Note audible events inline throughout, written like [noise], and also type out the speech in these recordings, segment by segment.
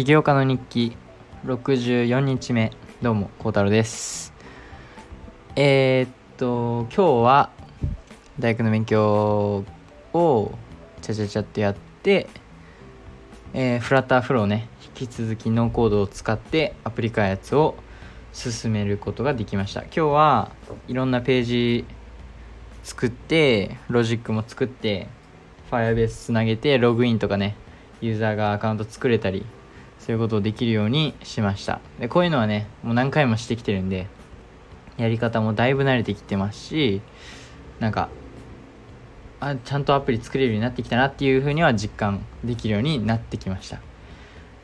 起業家の日記64日目どうも孝太郎です。えー、っと今日は大学の勉強をちゃちゃちゃっとやってえー、フラッターフローね引き続きノーコードを使ってアプリ開発を進めることができました。今日はいろんなページ作ってロジックも作って Firebase つなげてログインとかねユーザーがアカウント作れたりそういうことをできるようにしました。でこういうのはねもう何回もしてきてるんでやり方もだいぶ慣れてきてますしなんかあちゃんとアプリ作れるようになってきたなっていうふうには実感できるようになってきました。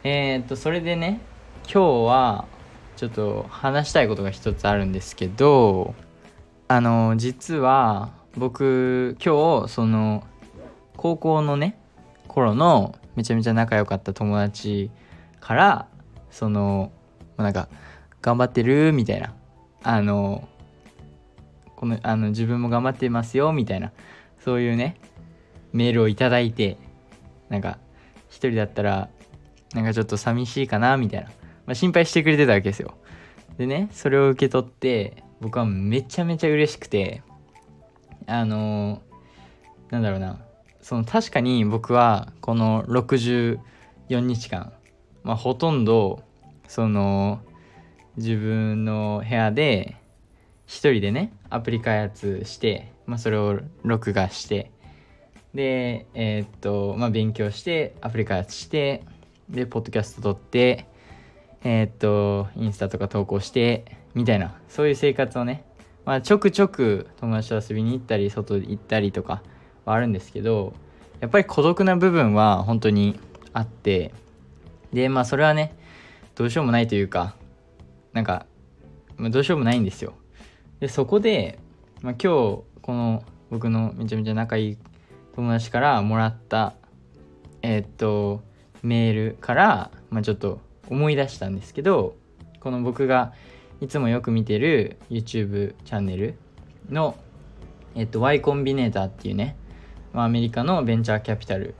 えー、っとそれでね今日はちょっと話したいことが一つあるんですけどあの実は僕今日その高校のね頃のめちゃめちゃ仲良かった友達からそのなんか頑張ってるみたいな。あのこのあの自分も頑張ってますよみたいな。そういうねメールをいただいてなんか一人だったらなんかちょっと寂しいかなみたいな、まあ、心配してくれてたわけですよ。でねそれを受け取って僕はめちゃめちゃ嬉しくてあのなんだろうな。その確かに僕はこの64日間、まあ、ほとんどその自分の部屋で一人でねアプリ開発して、まあ、それを録画してでえー、っとまあ勉強してアプリ開発してでポッドキャスト撮ってえー、っとインスタとか投稿してみたいなそういう生活をねまあちょくちょく友達と遊びに行ったり外行ったりとかはあるんですけどやっぱり孤独な部分は本当にあってでまあそれはねどうしようもないというかなんか、まあ、どうしようもないんですよ。でそこで、まあ、今日この僕のめちゃめちゃ仲いい友達からもらったえー、っとメールから、まあ、ちょっと思い出したんですけどこの僕がいつもよく見てる YouTube チャンネルの、えっと、Y コンビネーターっていうね、まあ、アメリカのベンチャーキャピタル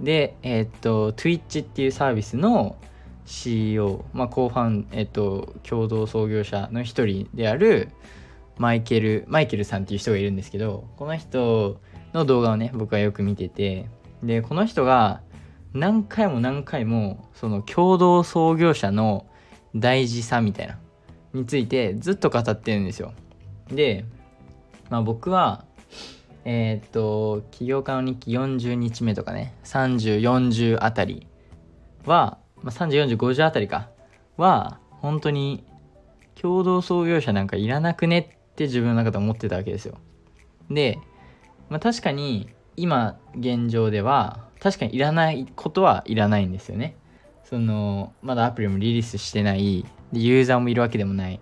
で、えっと、Twitch っていうサービスの CEO、まあ、コーファン、えっと、共同創業者の一人であるマイケル、マイケルさんっていう人がいるんですけど、この人の動画をね、僕はよく見てて、で、この人が何回も何回も、その共同創業者の大事さみたいな、についてずっと語ってるんですよ。で、まあ僕は、えー、っと、起業家の日記40日目とかね、30、40あたりは、まあ、30、40、50あたりか、は、本当に、共同創業者なんかいらなくねって自分の中で思ってたわけですよ。で、まあ、確かに、今、現状では、確かにいらないことはいらないんですよね。その、まだアプリもリリースしてない、で、ユーザーもいるわけでもない、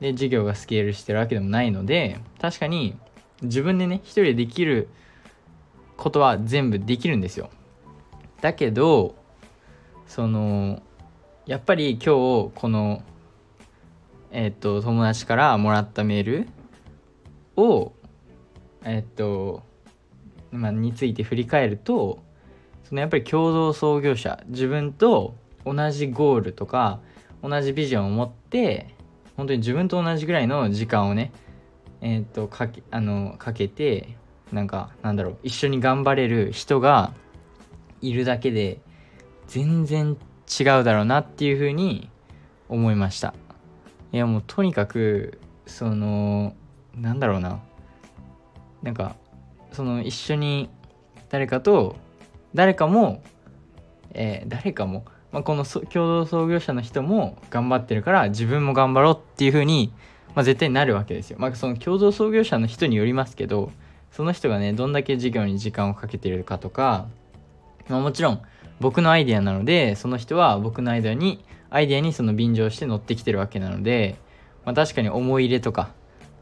で、事業がスケールしてるわけでもないので、確かに、自分でね、一人でできることは全部できるんですよ。だけど、そのやっぱり今日このえっ、と友達からもらったメールをえっ、とまあについて振り返るとそのやっぱり共同創業者自分と同じゴールとか同じビジョンを持って本当に自分と同じぐらいの時間をねえっ、とかけあのかけてなんかなんだろう一緒に頑張れる人がいるだけで全然違うだろうなっていうふうに思いました。いやもうとにかくそのなんだろうな。なんかその一緒に誰かと誰かも、えー、誰かも、まあ、この共同創業者の人も頑張ってるから自分も頑張ろうっていうふうに、まあ、絶対になるわけですよ。まあ、その共同創業者の人によりますけどその人がねどんだけ事業に時間をかけているかとか、まあ、もちろん僕のアイデアなのでその人は僕のアイデアにアイデアにその便乗して乗ってきてるわけなので、まあ、確かに思い入れとか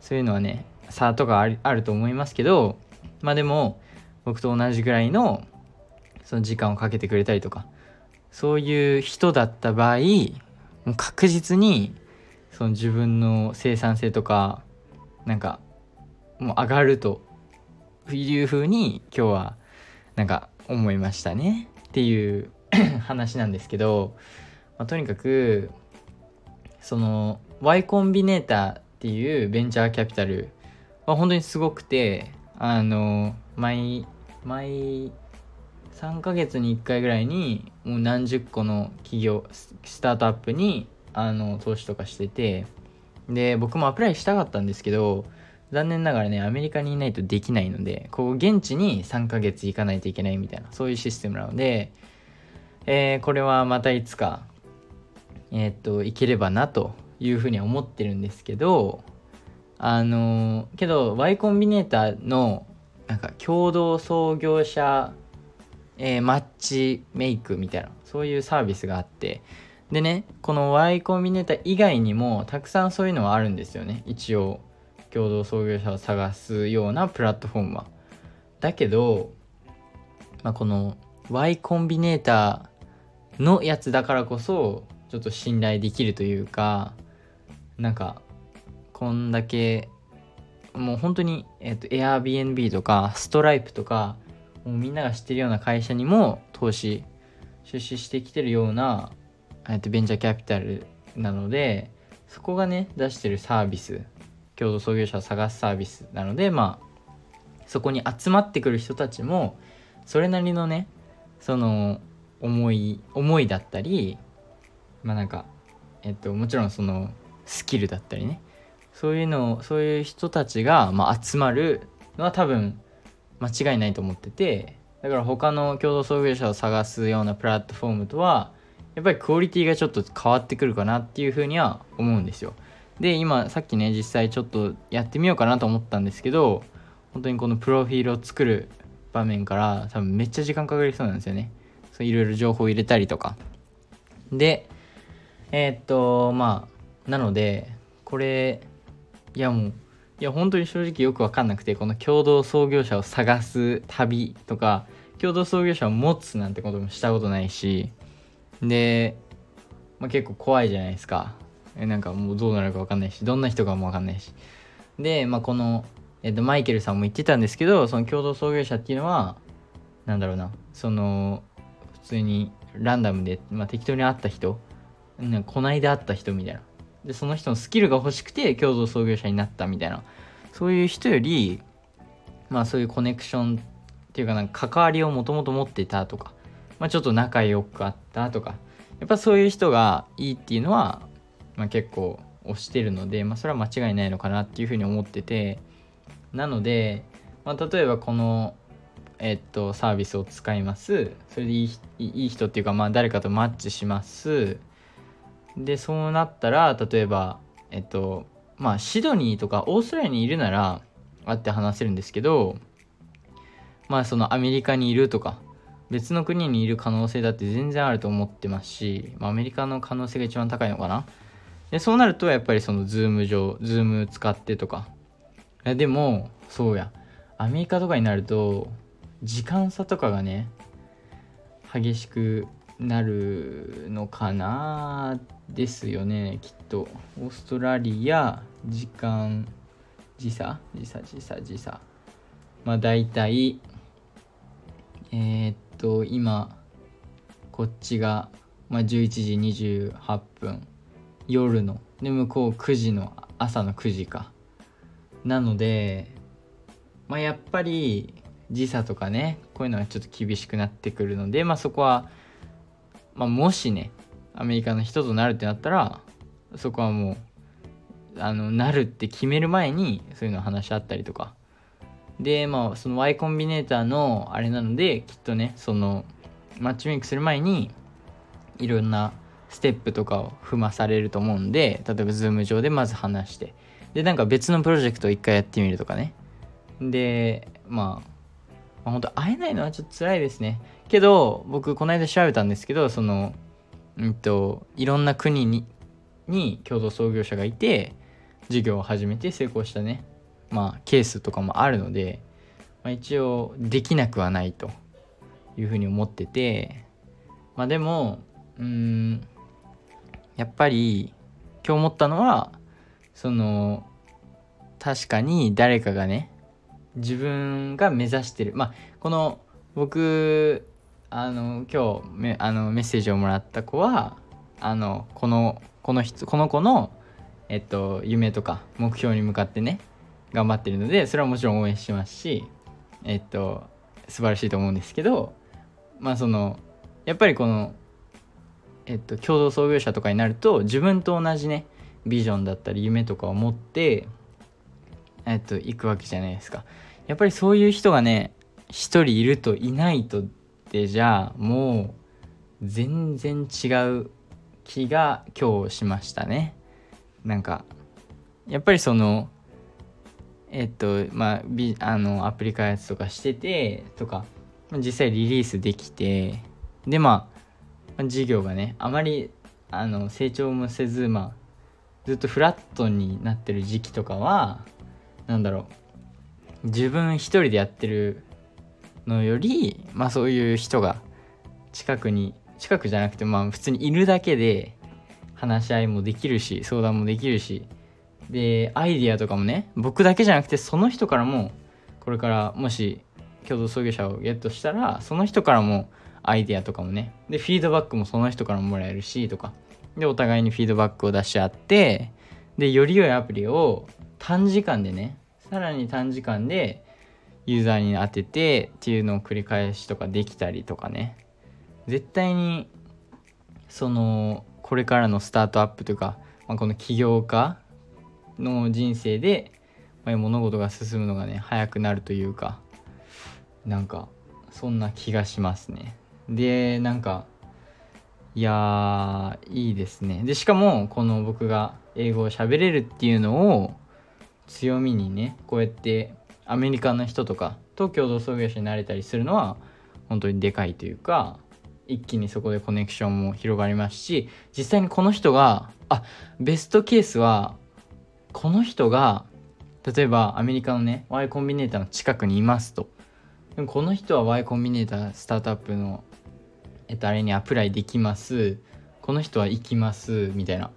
そういうのはね差とかあるあると思いますけどまあでも僕と同じぐらいのその時間をかけてくれたりとかそういう人だった場合もう確実にその自分の生産性とかなんかもう上がるというふうに今日はなんか思いましたね。っていう [coughs] 話なんですけど、まあ、とにかくその Y コンビネーターっていうベンチャーキャピタルは本当にすごくてあの毎毎3ヶ月に1回ぐらいにもう何十個の企業スタートアップにあの投資とかしててで僕もアプライしたかったんですけど残念ながらねアメリカにいないとできないのでこう現地に3ヶ月行かないといけないみたいなそういうシステムなので、えー、これはまたいつかえー、っと行ければなというふうには思ってるんですけどあのー、けど Y コンビネーターのなんか共同創業者、え、マッチメイクみたいなそういうサービスがあってでねこの Y コンビネーター以外にもたくさんそういうのはあるんですよね。一応共同創業者を探すようなプラットフォームは。だけど、まあ、この Y コンビネーターのやつだからこそちょっと信頼できるというかなんかこんだけもう本当に、えっ、ー、と Airbnb とかストライプとかもうみんなが知ってるような会社にも投資出資してきてるようなと、ベンチャーキャピタルなのでそこがね出してるサービス共同創業者を探すサービスなのでまあそこに集まってくる人たちもそれなりのねその思い思いだったりまあなんかえっともちろんそのスキルだったりねそういうのそういう人たちが、まあ、集まるのは多分間違いないと思っててだから他の共同創業者を探すようなプラットフォームとはやっぱりクオリティがちょっと変わってくるかなっていうふうには思うんですよ。で今さっきね実際ちょっとやってみようかなと思ったんですけど本当にこのプロフィールを作る場面から多分めっちゃ時間かかりそうなんですよね。そういろいろ情報を入れたりとか。でえー、っとまあなのでこれいやもういや本当に正直よく分かんなくてこの共同創業者を探す旅とか共同創業者を持つなんてこともしたことないしで、まあ、結構怖いじゃないですか。えなんかもうどうなるか分かんないしどんな人かも分かんないし。で、まあ、この、えっと、マイケルさんも言ってたんですけどその共同創業者っていうのはなんだろうなその普通にランダムで、まあ、適当に会った人なこないだ会った人みたいな。でその人のスキルが欲しくて共同創業者になったみたいな。そういう人よりまあそういうコネクションっていうかなんか関わりをもともと持ってたとかまあ、ちょっと仲良くあったとかやっぱそういう人がいいっていうのは、まあ、結構推してるので、まあ、それは間違いないのかなっていうふうに思っててなので、まあ、例えばこの、えっと、サービスを使います。それでいいいい人っていうか、まあ、誰かとマッチします。でそうなったら例えばえっとまあシドニーとかオーストラリアにいるなら会って話せるんですけどまあそのアメリカにいるとか別の国にいる可能性だって全然あると思ってますし、まあ、アメリカの可能性が一番高いのかな。でそうなるとやっぱりその Zoom 上 Zoom 使ってとか。でもそうや。アメリカとかになると時間差とかがね激しくなるのかなですよねきっと。オーストラリア時間時差？時差時差時差。まあ大体えー、っと今こっちが、まあ、11時28分夜ので向こう9時の朝の9時か。なのでまあやっぱり時差とかねこういうのはちょっと厳しくなってくるのでまあそこは、まあ、もしねアメリカの人となるってなったらそこはもうあのなるって決める前にそういうの話し合ったりとかでまあその Y コンビネーターのあれなのできっとねそのマッチメイクする前にいろんなステップとかを踏まされると思うんで例えば Zoom 上でまず話してでなんか別のプロジェクトを一回やってみるとかね。でまあまあ、本当会えないのはちょっと辛いですね。けど僕この間調べたんですけどそのうんといろんな国にに共同創業者がいて事業を始めて成功したね。まあ、ケースとかもあるので、まあ、一応できなくはないというふうに思ってて、まあ、でもうんやっぱり今日思ったのはその確かに誰かがね自分が目指してるまあこの僕あの今日あのメッセージをもらった子はあのこのこの人この子の、えっと、夢とか目標に向かってね頑張ってるのでそれはもちろん応援しますしえっと素晴らしいと思うんですけどまあそのやっぱりこのえっと共同創業者とかになると自分と同じねビジョンだったり夢とかを持ってえっと行くわけじゃないですか。やっぱりそういう人がね一人いるといないとでじゃあもう全然違う気が今日しましたね。なんかやっぱりそのえっとまあビあのアプリ開発とかしててとか実際リリースできてでまあ事業がねあまりあの成長もせずまあずっとフラットになってる時期とかはなんだろう自分一人でやってるのよりまあそういう人が近くに近くじゃなくてまあ普通にいるだけで話し合いもできるし相談もできるしでアイディアとかもね僕だけじゃなくてその人からもこれからもし共同創業者をゲットしたらその人からもアイデアとかもねでフィードバックもその人からももらえるしとかでお互いにフィードバックを出し合ってでより良いアプリを短時間でねさらに短時間でユーザーに当ててっていうのを繰り返しとかできたりとかね。絶対にそのこれからのスタートアップとか、まあ、この起業家の人生で、まあ、物事が進むのがね早くなるというかなんかそんな気がしますね。でなんかいやいいですね。でしかもこの僕が英語を喋れるっていうのを強みにねこうやってアメリカの人とかと共同創業者になれたりするのは本当にでかいというか一気にそこでコネクションも広がりますし実際にこの人があベストケースはこの人が例えばアメリカのね Y コンビネーターの近くにいますと。でもこの人は Y コンビネータースタートアップのえっとあれに apply できます。この人は行きます。みたいな。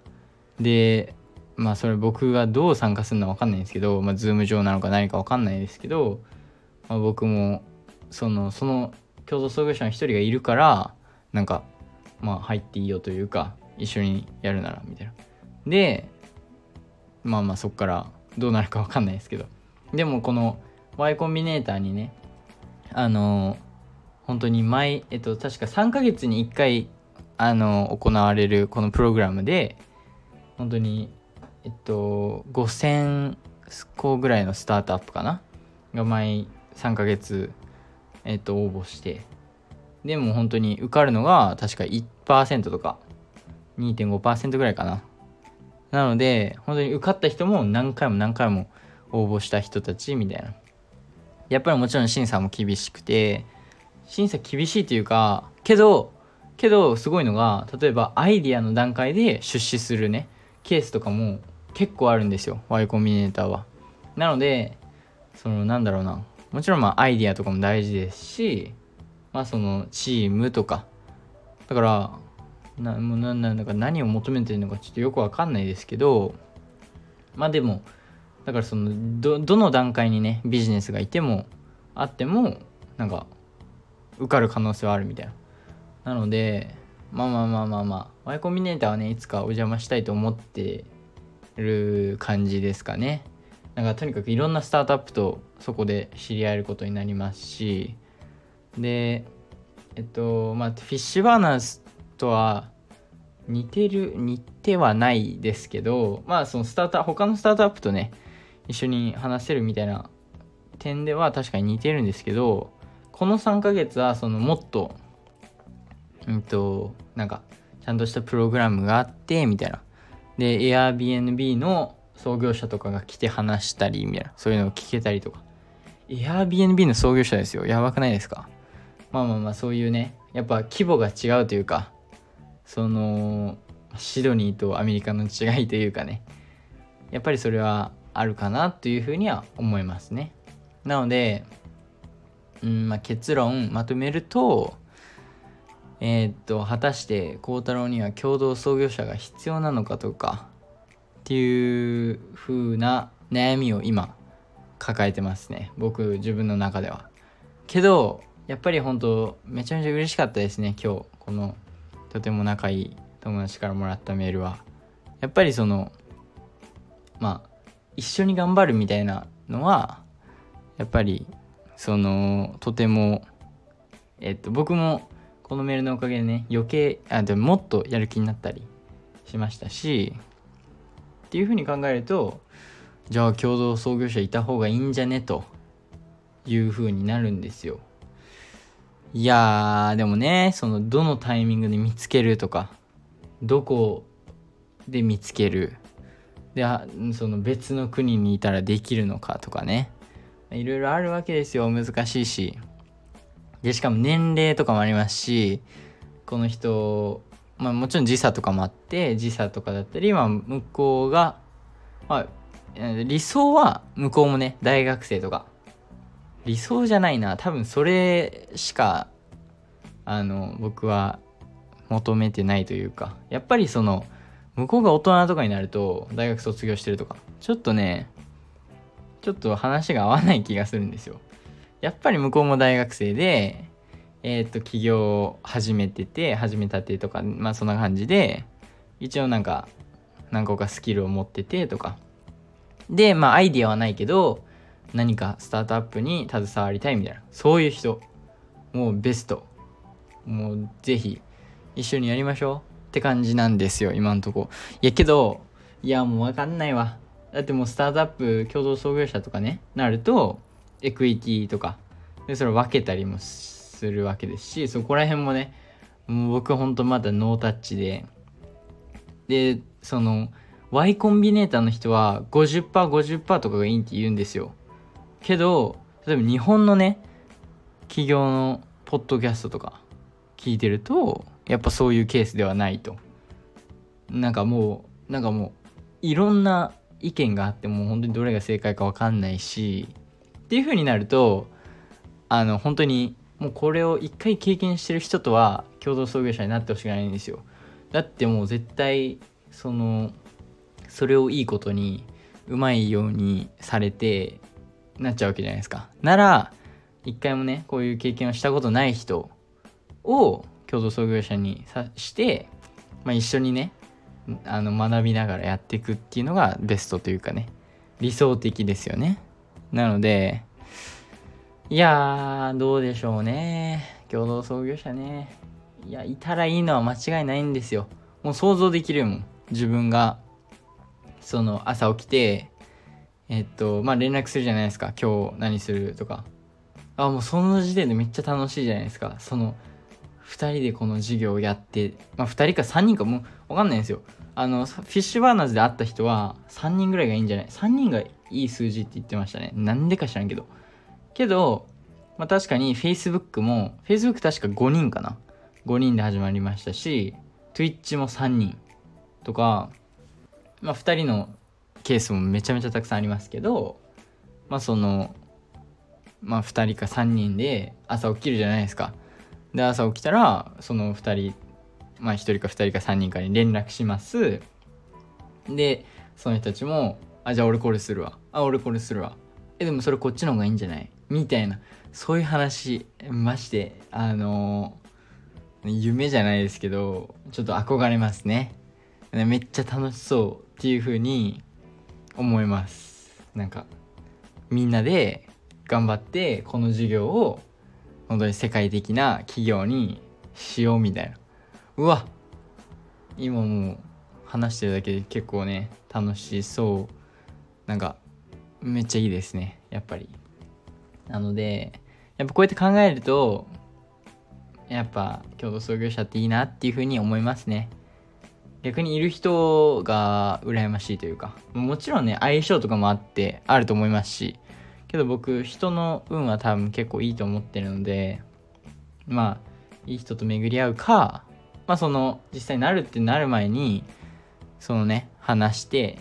でまあそれ僕がどう参加するのか分かんないんですけど、まあ、 Zoom 上なのか何か分かんないですけど、まあ、僕もそのその共同創業者の一人がいるからなんかまあ入っていいよというか一緒にやるならみたいな。でまあまあそっからどうなるか分かんないですけど。でもこの Y コンビネーターにねあの本当に毎えっと確か3ヶ月に1回あの行われるこのプログラムで本当にえっと5000個ぐらいのスタートアップかな？が毎3ヶ月えっと応募して。でも本当に受かるのが確か1%とか2.5%ぐらいかな？なので本当に受かった人も何回も何回も応募した人たちみたいな。やっぱりもちろん審査も厳しくて審査厳しいというかけどけどすごいのが例えばアイディアの段階で出資するねケースとかも結構あるんですよ Y コンビネーターは。なのでそのなんだろうな。もちろんまあアイディアとかも大事ですしまあそのチームとか。だからなもうななんだか何を求めてるのかちょっとよくわかんないですけどまあでもだからそのどどの段階にねビジネスがいてもあってもなんか受かる可能性はあるみたいな。なのでまあまあまあまあまあ Y コンビネーターはねいつかお邪魔したいと思ってる感じですかね。なんかとにかくいろんなスタートアップとそこで知り合えることになりますし。でえっとまあフィッシュバーナーズとは似てる似てはないですけどまあそのスタート他のスタートアップとね一緒に話せるみたいな点では確かに似てるんですけどこの3ヶ月はそのもっとうんとなんかちゃんとしたプログラムがあってみたいな。で Airbnb の創業者とかが来て話したりみたいな。そういうのを聞けたりとか。Airbnb の創業者ですよ。やばくないですか？まあまあまあそういうねやっぱ規模が違うというかそのシドニーとアメリカの違いというかね。やっぱりそれはあるかなというふうには思いますね。なので、うんまあ、結論まとめるとえー、っと果たして孝太郎には共同創業者が必要なのかとかっていう風な悩みを今抱えてますね。僕自分の中では。けどやっぱり本当めちゃめちゃ嬉しかったですね今日このとても仲いい友達からもらったメールはやっぱりそのまあ一緒に頑張るみたいなのはやっぱりそのとてもえっと僕もこのメールのおかげでね余計あでももっとやる気になったりしましたしっていうふうに考えるとじゃあ共同創業者いた方がいいんじゃね？というふうになるんですよ。いやーでもねそのどのタイミングで見つけるとかどこで見つけるでその別の国にいたらできるのかとかね。いろいろあるわけですよ難しいし。でしかも年齢とかもありますしこの人まあもちろん時差とかもあって時差とかだったり、まあ、向こうが、まあ、理想は向こうもね大学生とか理想じゃないな。多分それしかあの僕は求めてないというか。やっぱりその向こうが大人とかになると大学卒業してるとか。ちょっとねちょっと話が合わない気がするんですよ。やっぱり向こうも大学生でえっ、と起業を始めてて始めたてとかまあそんな感じで一応なんか何個かスキルを持っててとか。でまあアイディアはないけど何かスタートアップに携わりたいみたいな。そういう人。もうベスト。もうぜひ一緒にやりましょうって感じなんですよ今んとこ。いやけどいやもう分かんないわ。だってもうスタートアップ共同創業者とかねなるとエクイティとかでそれ分けたりもするわけですしそこら辺もねもう僕ほんとまだノータッチで。でその Y コンビネーターの人は 50%50% 50とかがいいって言うんですよ。けど例えば日本のね企業のポッドキャストとか聞いてるとやっぱそういうケースではないと。なんかもうなんかもういろんな意見があってもう本当にどれが正解か分かんないしっていう風になるとあの本当にもうこれを一回経験してる人とは共同創業者になってほしくないんですよ。だってもう絶対そのそれをいいことにうまいようにされてなっちゃうわけじゃないですか。なら一回もねこういう経験をしたことない人を共同創業者にさして、まあ、一緒にねあの学びながらやっていくっていうのがベストというかね理想的ですよね。なのでいやーどうでしょうね。共同創業者ね。いやいたらいいのは間違いないんですよ。もう想像できるもん。自分がその朝起きてえっとまあ連絡するじゃないですか。今日何するとか。あもうその時点でめっちゃ楽しいじゃないですか。その2人でこの授業をやって、まあ、2人か3人かも。う分かんないんですよ。あのフィッシュバーナーズで会った人は3人ぐらいがいいんじゃない。3人がいい数字って言ってましたね。なんでか知らんけど。けど、まあ、確かに Facebook も Facebook 確か5人かな。5人で始まりましたし Twitch も3人とか、まあ、2人のケースもめちゃめちゃたくさんありますけどまあそのまあ2人か3人で朝起きるじゃないですか。で朝起きたらその2人まあ1人か2人か3人かに連絡します。でその人たちも「あじゃあ俺これするわ。あ俺これするわ。えでもそれこっちの方がいいんじゃない?」みたいな。そういう話ましてあのー、夢じゃないですけどちょっと憧れますね。めっちゃ楽しそうっていう風に思います。なんかみんなで頑張ってこの授業を本当に世界的な企業にしようみたいな。うわ今もう話してるだけで結構ね楽しそう。なんかめっちゃいいですね。やっぱり。なのでやっぱこうやって考えるとやっぱ共同創業者っていいなっていうふうに思いますね。逆にいる人が羨ましいというかもちろんね相性とかもあってあると思いますしけど僕人の運は多分結構いいと思ってるのでまあいい人と巡り合うかまあその実際になるってなる前にそのね話して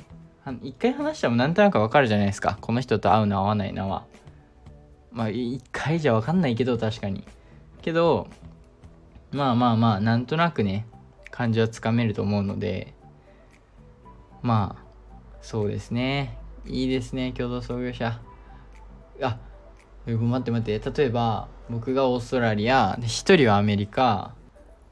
一回話したらなんとなくわかるじゃないですか。この人と会うの合わないのは。まあ一回じゃわかんないけど確かに。けどまあまあまあなんとなくね感じはつかめると思うのでまあそうですね。いいですね共同創業者。あ待って待って。例えば僕がオーストラリアで1人はアメリカ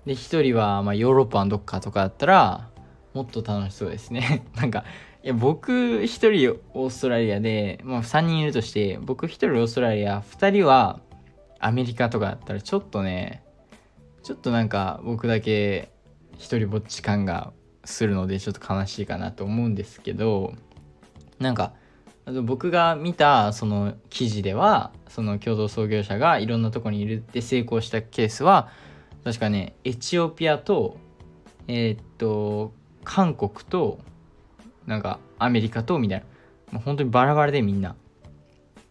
で1人はまヨーロッパのどっかとかだったらもっと楽しそうですね。[laughs] なんかいや僕1人オーストラリアで、まあ、3人いるとして僕1人オーストラリア2人はアメリカとかだったらちょっとねちょっとなんか僕だけ一人ぼっち感がするのでちょっと悲しいかなと思うんですけどなんか僕が見たその記事ではその共同創業者がいろんなとこにいるって成功したケースは確かねエチオピアとえー、っと韓国となんかアメリカとみたいな。もう本当にバラバラでみんな。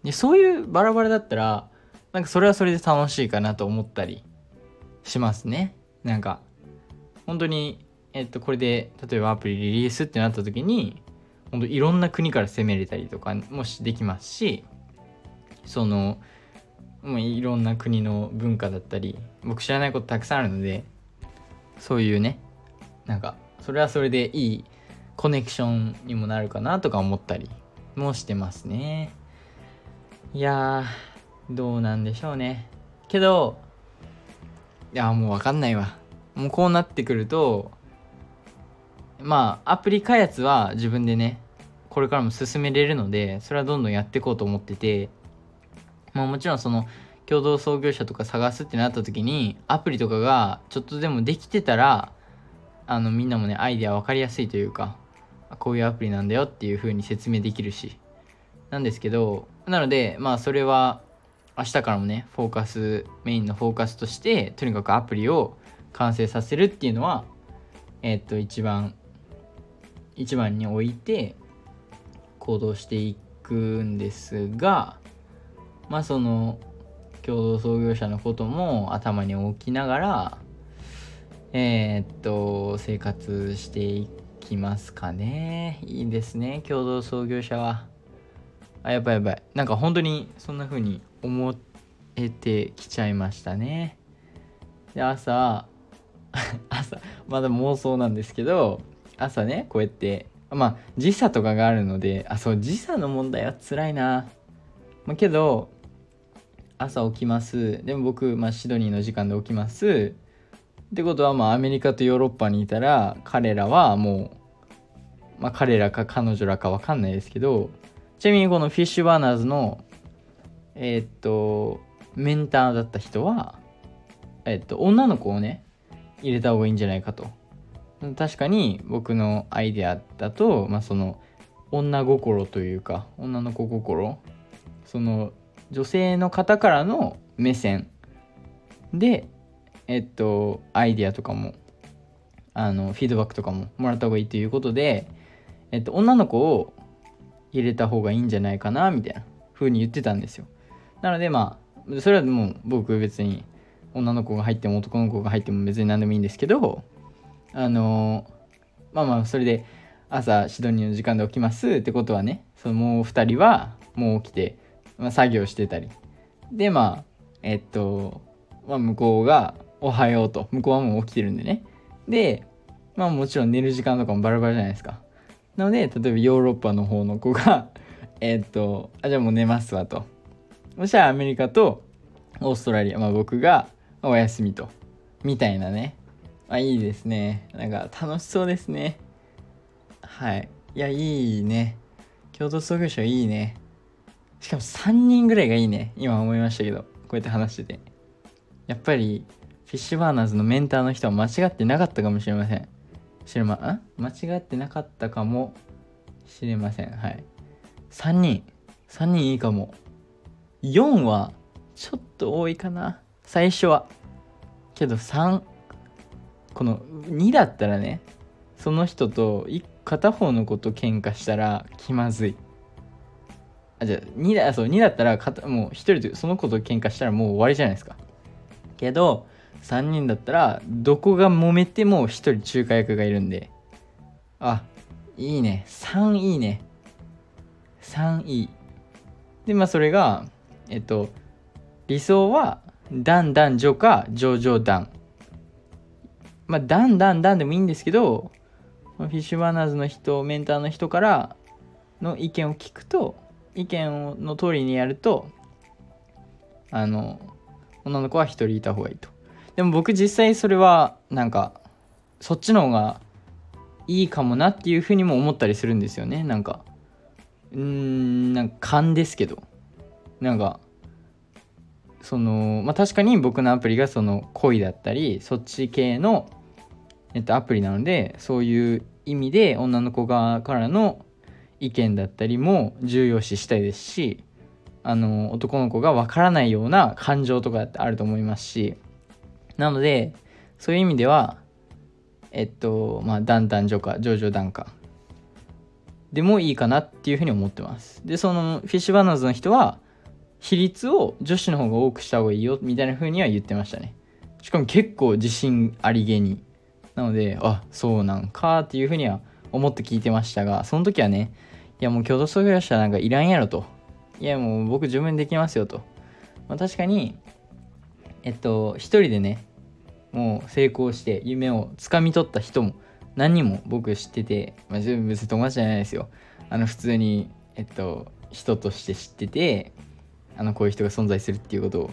でそういうバラバラだったらなんかそれはそれで楽しいかなと思ったりしますね。なんか本当にえっとこれで例えばアプリリリースってなった時に本当いろんな国から攻めれたりとかもしできますしそのもういろんな国の文化だったり僕知らないことたくさんあるのでそういうねなんかそれはそれでいいコネクションにもなるかなとか思ったりもしてますね。いやーどうなんでしょうね。けどいやもう分かんないわ。もうこうなってくるとまあアプリ開発は自分でねこれからも進めれるのでそれはどんどんやっていこうと思っててまあもちろんその共同創業者とか探すってなった時にアプリとかがちょっとでもできてたらあのみんなもねアイデア分かりやすいというかこういうアプリなんだよっていう風に説明できるしなんですけどなのでまあそれは明日からもねフォーカスメインのフォーカスとしてとにかくアプリを完成させるっていうのはえっと一番一番に置いて行動していくんですがまあその共同創業者のことも頭に置きながらえー、っと生活していきますかね。いいですね共同創業者は。あやばいやばい。なんか本当にそんな風に思えてきちゃいましたね。で朝 [laughs] 朝まだ妄想なんですけど朝ねこうやってまあ時差とかがあるのであそう時差の問題は辛いな、まあ、けど朝起きます。でも僕、まあ、シドニーの時間で起きます。ってことはまあアメリカとヨーロッパにいたら彼らはもうまあ彼らか彼女らか分かんないですけどちなみにこのフィッシュバーナーズのえー、っとメンターだった人はえ、っと女の子をね入れた方がいいんじゃないかと。確かに僕のアイデアだと、まあ、その女心というか女の子心。その女性の方からの目線。でえっとアイデアとかもあのフィードバックとかももらった方がいいということで、えっと、女の子を入れた方がいいんじゃないかなみたいな風に言ってたんですよ。なのでまあそれはもう僕別に女の子が入っても男の子が入っても別に何でもいいんですけどあのまあまあそれで朝シドニーの時間で起きますってことはねそのもう2人はもう起きて、まあ、作業してたり。でまあえっと、まあ、向こうが「おはよう」と。向こうはもう起きてるんでね。でまあもちろん寝る時間とかもバラバラじゃないですか。なので例えばヨーロッパの方の子が [laughs] えっとあじゃあもう寝ますわと。そしたらアメリカとオーストラリア、まあ、僕がお休みとみたいなねあ、いいですね。なんか楽しそうですね。はい。いや、いいね。共同創業者いいね。しかも3人ぐらいがいいね。今思いましたけど。こうやって話してて。やっぱり、フィッシュバーナーズのメンターの人は間違ってなかったかもしれません。知れま、ん間違ってなかったかもしれません。はい。3人。3人いいかも。4は、ちょっと多いかな。最初は。けど3、この2だったらねその人と片方の子と喧嘩したら気まずい。あじゃあ2だそう2だったらもう1人とその子と喧嘩したらもう終わりじゃないですか。けど3人だったらどこが揉めても1人仲介役がいるんで。あいいね。3いいね。3いい。でまあそれがえっと理想は男男女か女女男まあ、だんだんだんでもいいんですけど、フィッシュバーナーズの人、メンターの人からの意見を聞くと、意見の通りにやると、あの女の子は1人いた方がいいと。でも僕実際それはなんかそっちの方がいいかもなっていうふうにも思ったりするんですよね。なんかうーんなんか勘ですけど。なんかそのまあ確かに僕のアプリがその恋だったりそっち系の、えっと、アプリなのでそういう意味で女の子側からの意見だったりも重要視したいですしあの男の子がわからないような感情とかってあると思いますしなのでそういう意味ではえっとまあだんだん女か上々段かでもいいかなっていうふうに思ってます。でそのフィッシュバナーズの人は比率を女子の方が多くした方がいいよみたいな風には言ってましたね。しかも結構自信ありげに。なのであそうなんかっていう風には思って聞いてましたがその時はねいやもう共同創業者なんかいらんやろと。いやもう僕自分できますよと、まあ、確かにえっと一人でねもう成功して夢をつかみ取った人も何人も僕知ってて、まあ、別に友達じゃないですよ。あの普通にえっと人として知っててあのこういう人が存在するっていうことを。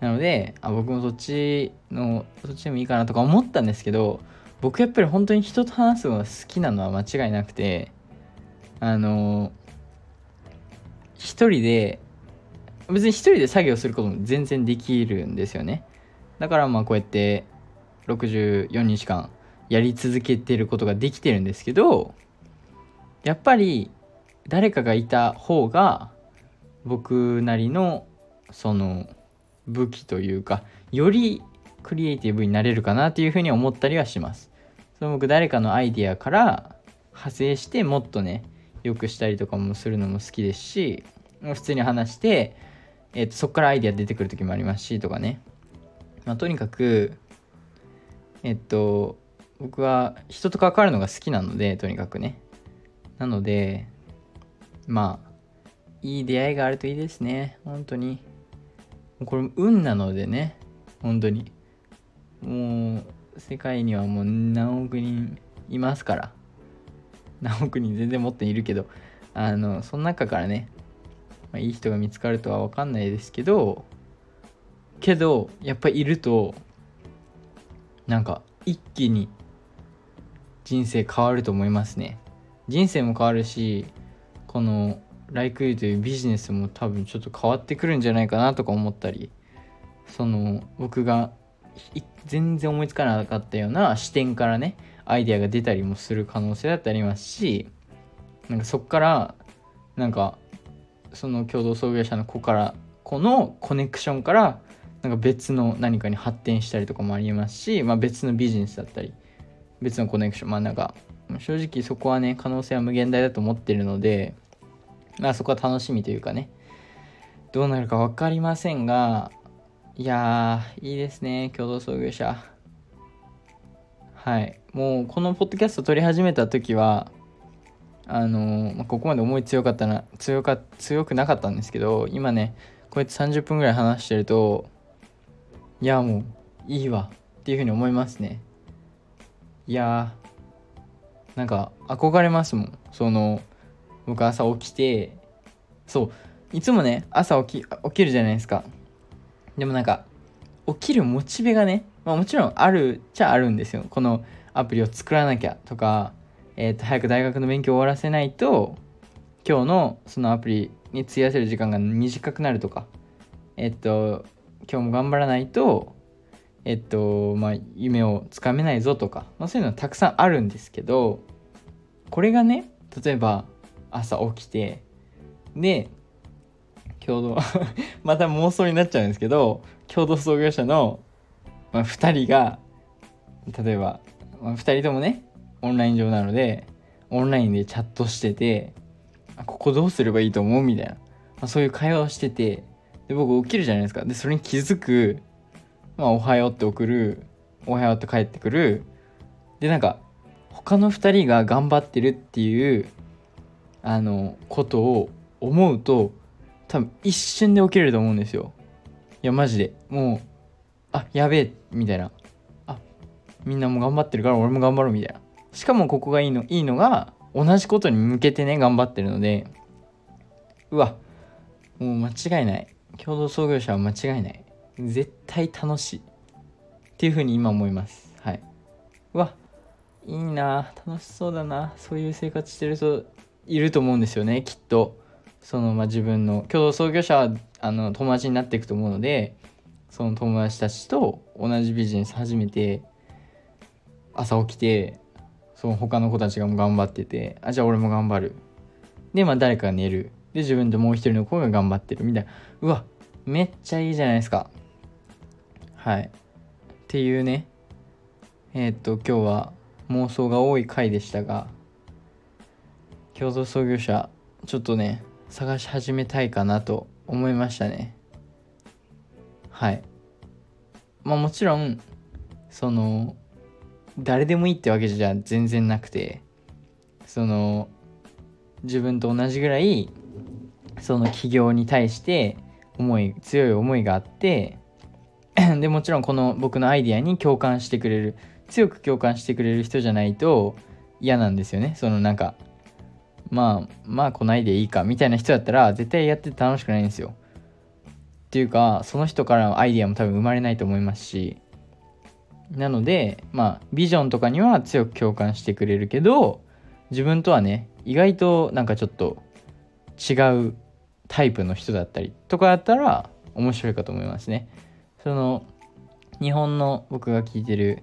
なのであ僕もそっちのそっちでもいいかなとか思ったんですけど僕やっぱり本当に人と話すのが好きなのは間違いなくてあの一人で別に一人で作業することも全然できるんですよね。だからまあこうやって64日間やり続けてることができてるんですけどやっぱり誰かがいた方が僕なりのその武器というかよりクリエイティブになれるかなっていうふうに思ったりはします。その僕誰かのアイディアから派生してもっとねよくしたりとかもするのも好きですし普通に話して、えー、とそこからアイディア出てくる時もありますしとかね、まあ、とにかくえっと僕は人と関わるのが好きなのでとにかくね。なのでまあいい出会いがあるといいですね。本当に。これ運なのでね。本当に。もう世界にはもう何億人いますから。何億人全然もっといるけど。あのその中からね、まあ、いい人が見つかるとは分かんないですけど。けどやっぱいるとなんか一気に人生変わると思いますね。人生も変わるしこのライクユーというビジネスも多分ちょっと変わってくるんじゃないかなとか思ったりその僕が全然思いつかなかったような視点からねアイデアが出たりもする可能性だってありますしなんかそっからなんかその共同創業者の子から子のコネクションからなんか別の何かに発展したりとかもありますし、まあ、別のビジネスだったり別のコネクションまあなんか正直そこはね可能性は無限大だと思ってるのでまあそこは楽しみというかね。どうなるか分かりませんがいやーいいですね共同創業者。はい。もうこのポッドキャスト撮り始めた時はあのまあ、ここまで思い強かったな強か強くなかったんですけど今ねこうやって30分ぐらい話してるといやもういいわっていうふうに思いますね。いやーなんか憧れますもん。その僕朝起きてそういつもね朝起き起きるじゃないですか。でもなんか起きるモチベがね、まあ、もちろんあるっちゃあるんですよ。このアプリを作らなきゃとか、えー、と早く大学の勉強を終わらせないと今日のそのアプリに費やせる時間が短くなるとかえっ、と今日も頑張らないとえっ、とまあ夢をつかめないぞとか、まあ、そういうのはたくさんあるんですけどこれがね例えば朝起きてで共同 [laughs] また妄想になっちゃうんですけど共同創業者の、まあ、2人が例えば、まあ、2人ともねオンライン上なのでオンラインでチャットしててここどうすればいいと思う？みたいな、まあ、そういう会話をしててで僕起きるじゃないですか。でそれに気づく、まあ、おはようって送るおはようって帰ってくる。でなんか他の2人が頑張ってるっていうあのことを思うと多分一瞬で起きれると思うんですよ。いやマジで。もうあやべえみたいな。あみんなも頑張ってるから俺も頑張ろうみたいな。しかもここがいいのいいのが同じことに向けてね頑張ってるので。うわ。もう間違いない。共同創業者は間違いない。絶対楽しい。っていうふうに今思います。はい。うわ。いいな。楽しそうだな。そういう生活してる人いると思うんですよねきっと。そのまあ自分の共同創業者はあの友達になっていくと思うのでその友達たちと同じビジネス始めて朝起きてその他の子たちがも頑張っててあじゃあ俺も頑張る。でまあ誰かが寝る。で自分ともう一人の子が頑張ってる。みたいな。うわめっちゃいいじゃないですか。はい。っていうね。えー、っと今日は妄想が多い回でしたが共同創業者ちょっとね探し始めたいかなと思いましたね。はい。まあもちろんその誰でもいいってわけじゃ全然なくてその自分と同じぐらいその企業に対して思い強い思いがあってでもちろんこの僕のアイディアに共感してくれる強く共感してくれる人じゃないと嫌なんですよね。そのなんかまあまあ来ないでいいかみたいな人だったら絶対やってて楽しくないんですよ。っていうかその人からのアイディアも多分生まれないと思いますし。なのでまあビジョンとかには強く共感してくれるけど自分とはね意外となんかちょっと違うタイプの人だったりとかだったら面白いかと思いますね。その日本の僕が聞いてる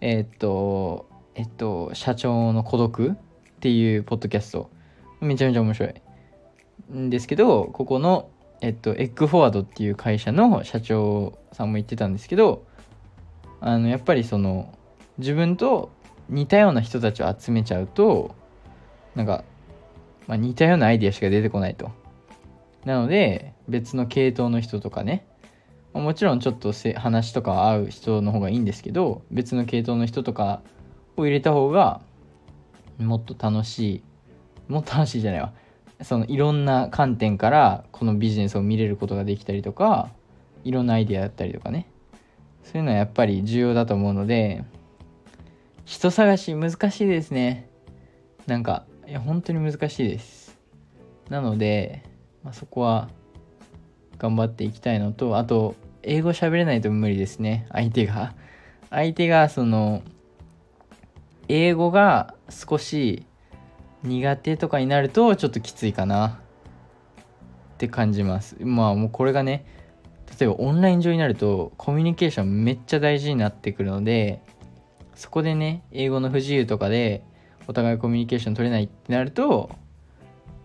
えー、っとえっと社長の孤独っていうポッドキャスト。めちゃめちゃ面白い。んですけどここのえっとエッグフォワードっていう会社の社長さんも言ってたんですけどあのやっぱりその自分と似たような人たちを集めちゃうとなんか、まあ、似たようなアイディアしか出てこないと。なので別の系統の人とかねもちろんちょっと話とか合う人の方がいいんですけど別の系統の人とかを入れた方がもっと楽しいもっと楽しいじゃないわ。そのいろんな観点からこのビジネスを見れることができたりとかいろんなアイデアだったりとかね。そういうのはやっぱり重要だと思うので人探し難しいですね。なんかいや本当に難しいです。なので、まあ、そこは頑張っていきたいのとあと英語喋れないと無理ですね。相手が。相手がその英語が少し苦手とかになるとちょっときついかな。って感じます。まあもうこれがね例えばオンライン上になるとコミュニケーションめっちゃ大事になってくるのでそこでね英語の不自由とかでお互いコミュニケーション取れないってなると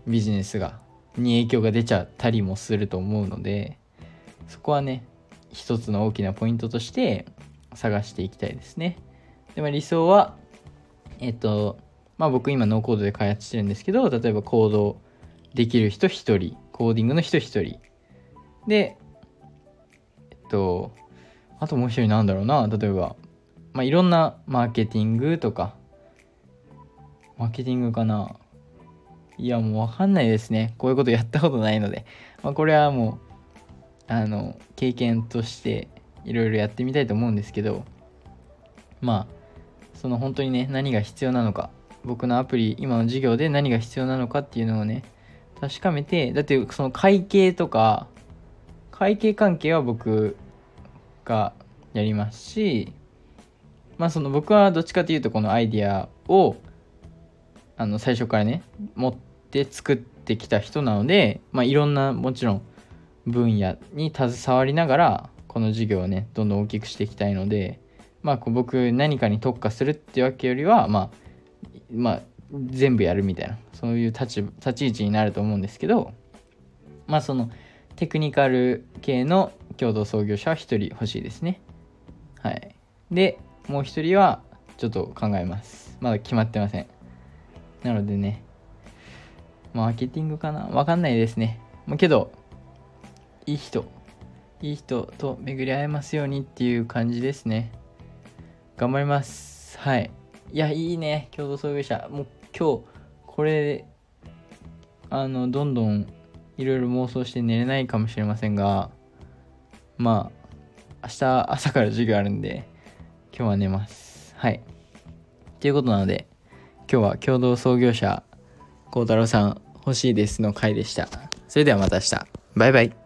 ビジネスがに影響が出ちゃったりもすると思うのでそこはね一つの大きなポイントとして探していきたいですね。でも理想はえっとまあ僕今ノーコードで開発してるんですけど例えばコードできる人1人コーディングの人1人。でえっとあともう一人なんだろうな。例えばまあいろんなマーケティングとか。マーケティングかな。いやもうわかんないですね。こういうことやったことないので、まあ、これはもうあの経験としていろいろやってみたいと思うんですけど。まあその本当にね何が必要なのか。僕のアプリ今の授業で何が必要なのかっていうのをね確かめてだってその会計とか会計関係は僕がやりますしまあその僕はどっちかというとこのアイディアをあの最初からね持って作ってきた人なのでまあいろんなもちろん分野に携わりながらこの授業をねどんどん大きくしていきたいのでまあ僕何かに特化するっていうわけよりはまあまあ全部やるみたいなそういう立ち立ち位置になると思うんですけどまあそのテクニカル系の共同創業者は1人欲しいですね。はい。でもう1人はちょっと考えます。まだ決まってません。なのでねマーケティングかな？わかんないですね。けどいい人。いい人と巡り合えますようにっていう感じですね。頑張ります。はい。いやいいね。共同創業者。もう今日これあのどんどんいろいろ妄想して寝れないかもしれませんがまあ明日朝から授業あるんで今日は寝ます。はい。ということなので今日は共同創業者孝太郎さん欲しいですの回でした。それではまた明日。バイバイ。